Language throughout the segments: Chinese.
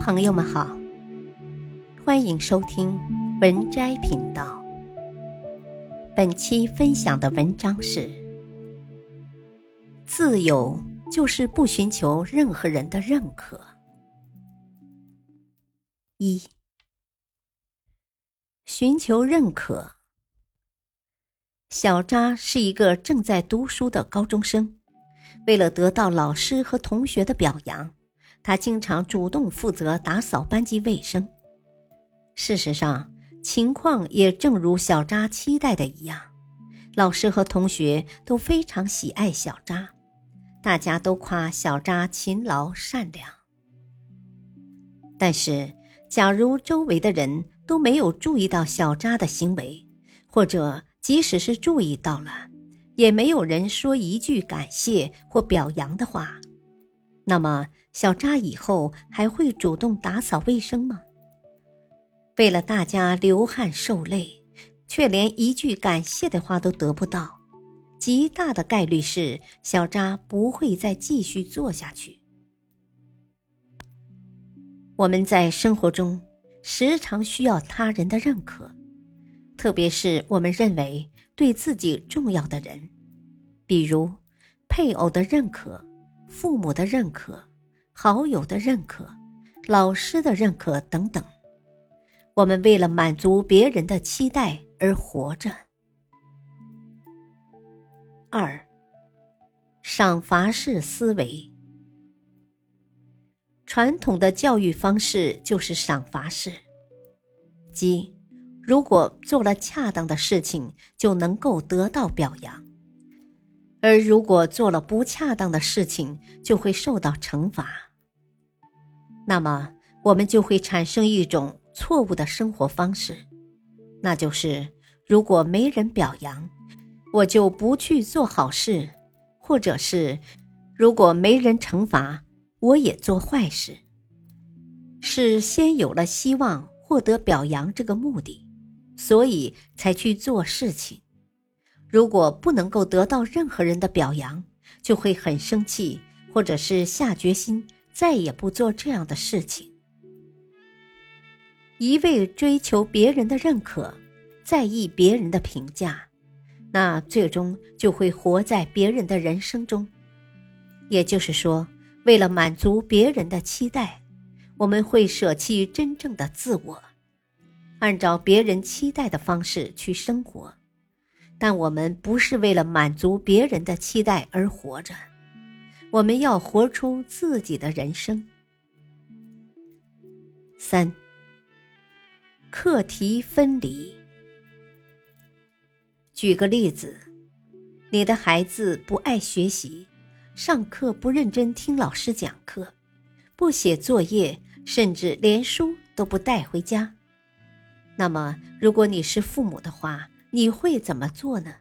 朋友们好，欢迎收听文摘频道。本期分享的文章是：自由就是不寻求任何人的认可。一，寻求认可。小扎是一个正在读书的高中生，为了得到老师和同学的表扬。他经常主动负责打扫班级卫生。事实上，情况也正如小扎期待的一样，老师和同学都非常喜爱小扎，大家都夸小扎勤劳善良。但是，假如周围的人都没有注意到小扎的行为，或者即使是注意到了，也没有人说一句感谢或表扬的话，那么。小扎以后还会主动打扫卫生吗？为了大家流汗受累，却连一句感谢的话都得不到，极大的概率是小扎不会再继续做下去。我们在生活中时常需要他人的认可，特别是我们认为对自己重要的人，比如配偶的认可、父母的认可。好友的认可，老师的认可等等，我们为了满足别人的期待而活着。二，赏罚式思维。传统的教育方式就是赏罚式，即如果做了恰当的事情，就能够得到表扬；而如果做了不恰当的事情，就会受到惩罚。那么，我们就会产生一种错误的生活方式，那就是如果没人表扬，我就不去做好事；或者是如果没人惩罚，我也做坏事。是先有了希望获得表扬这个目的，所以才去做事情。如果不能够得到任何人的表扬，就会很生气，或者是下决心。再也不做这样的事情。一味追求别人的认可，在意别人的评价，那最终就会活在别人的人生中。也就是说，为了满足别人的期待，我们会舍弃真正的自我，按照别人期待的方式去生活。但我们不是为了满足别人的期待而活着。我们要活出自己的人生。三，课题分离。举个例子，你的孩子不爱学习，上课不认真听老师讲课，不写作业，甚至连书都不带回家。那么，如果你是父母的话，你会怎么做呢？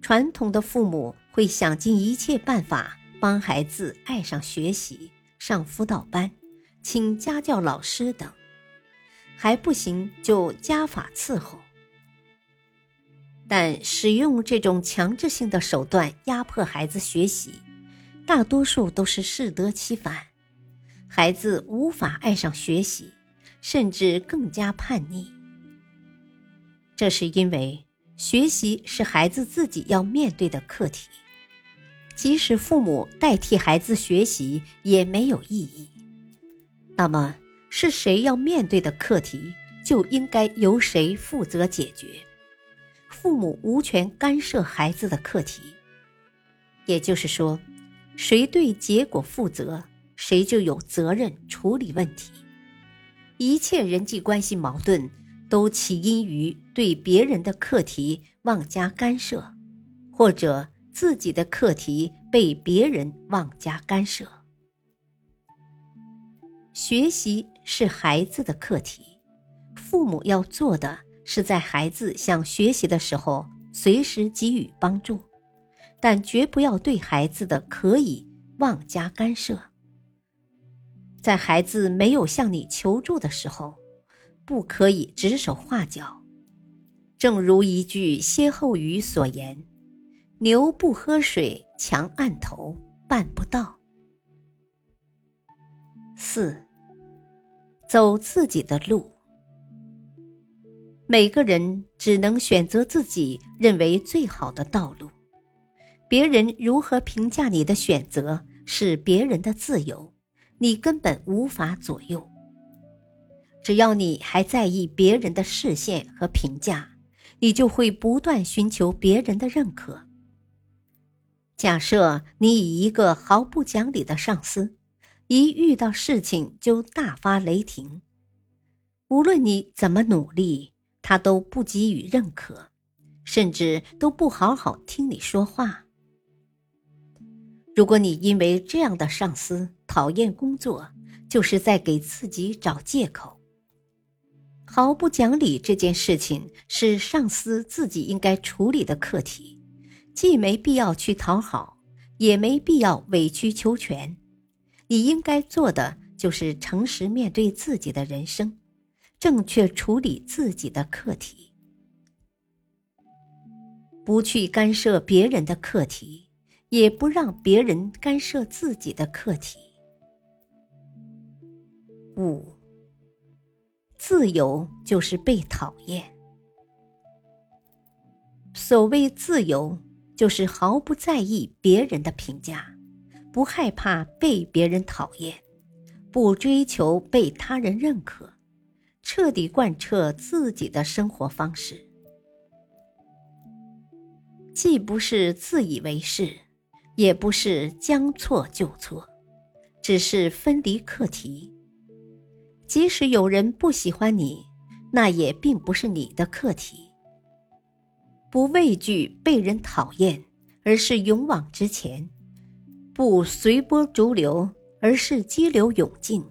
传统的父母。会想尽一切办法帮孩子爱上学习，上辅导班，请家教老师等，还不行就家法伺候。但使用这种强制性的手段压迫孩子学习，大多数都是适得其反，孩子无法爱上学习，甚至更加叛逆。这是因为学习是孩子自己要面对的课题。即使父母代替孩子学习也没有意义。那么，是谁要面对的课题，就应该由谁负责解决。父母无权干涉孩子的课题。也就是说，谁对结果负责，谁就有责任处理问题。一切人际关系矛盾都起因于对别人的课题妄加干涉，或者。自己的课题被别人妄加干涉。学习是孩子的课题，父母要做的是在孩子想学习的时候随时给予帮助，但绝不要对孩子的可以妄加干涉。在孩子没有向你求助的时候，不可以指手画脚。正如一句歇后语所言。牛不喝水，强按头办不到。四，走自己的路。每个人只能选择自己认为最好的道路，别人如何评价你的选择是别人的自由，你根本无法左右。只要你还在意别人的视线和评价，你就会不断寻求别人的认可。假设你以一个毫不讲理的上司，一遇到事情就大发雷霆，无论你怎么努力。他都不给予认可，甚至都不好好听你说话。如果你因为这样的上司讨厌工作，就是在给自己找借口。毫不讲理这件事情是上司自己应该处理的课题，既没必要去讨好，也没必要委曲求全。你应该做的就是诚实面对自己的人生。正确处理自己的课题，不去干涉别人的课题，也不让别人干涉自己的课题。五，自由就是被讨厌。所谓自由，就是毫不在意别人的评价，不害怕被别人讨厌，不追求被他人认可。彻底贯彻自己的生活方式，既不是自以为是，也不是将错就错，只是分离课题。即使有人不喜欢你，那也并不是你的课题。不畏惧被人讨厌，而是勇往直前；不随波逐流，而是激流勇进。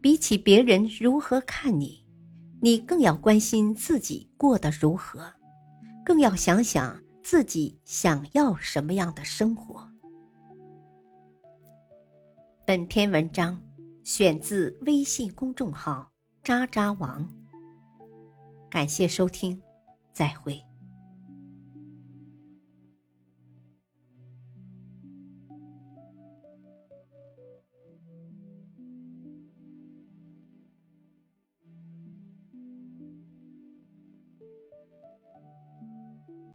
比起别人如何看你，你更要关心自己过得如何，更要想想自己想要什么样的生活。本篇文章选自微信公众号“渣渣王”，感谢收听，再会。